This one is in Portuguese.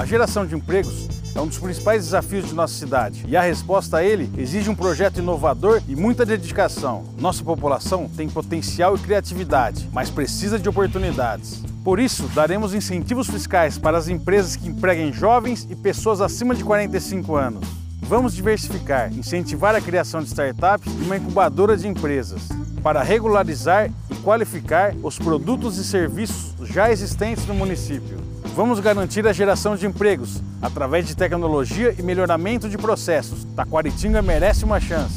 A geração de empregos é um dos principais desafios de nossa cidade e a resposta a ele exige um projeto inovador e muita dedicação. Nossa população tem potencial e criatividade, mas precisa de oportunidades. Por isso, daremos incentivos fiscais para as empresas que empreguem jovens e pessoas acima de 45 anos. Vamos diversificar, incentivar a criação de startups e uma incubadora de empresas para regularizar e qualificar os produtos e serviços já existentes no município. Vamos garantir a geração de empregos através de tecnologia e melhoramento de processos. Taquaritinga merece uma chance.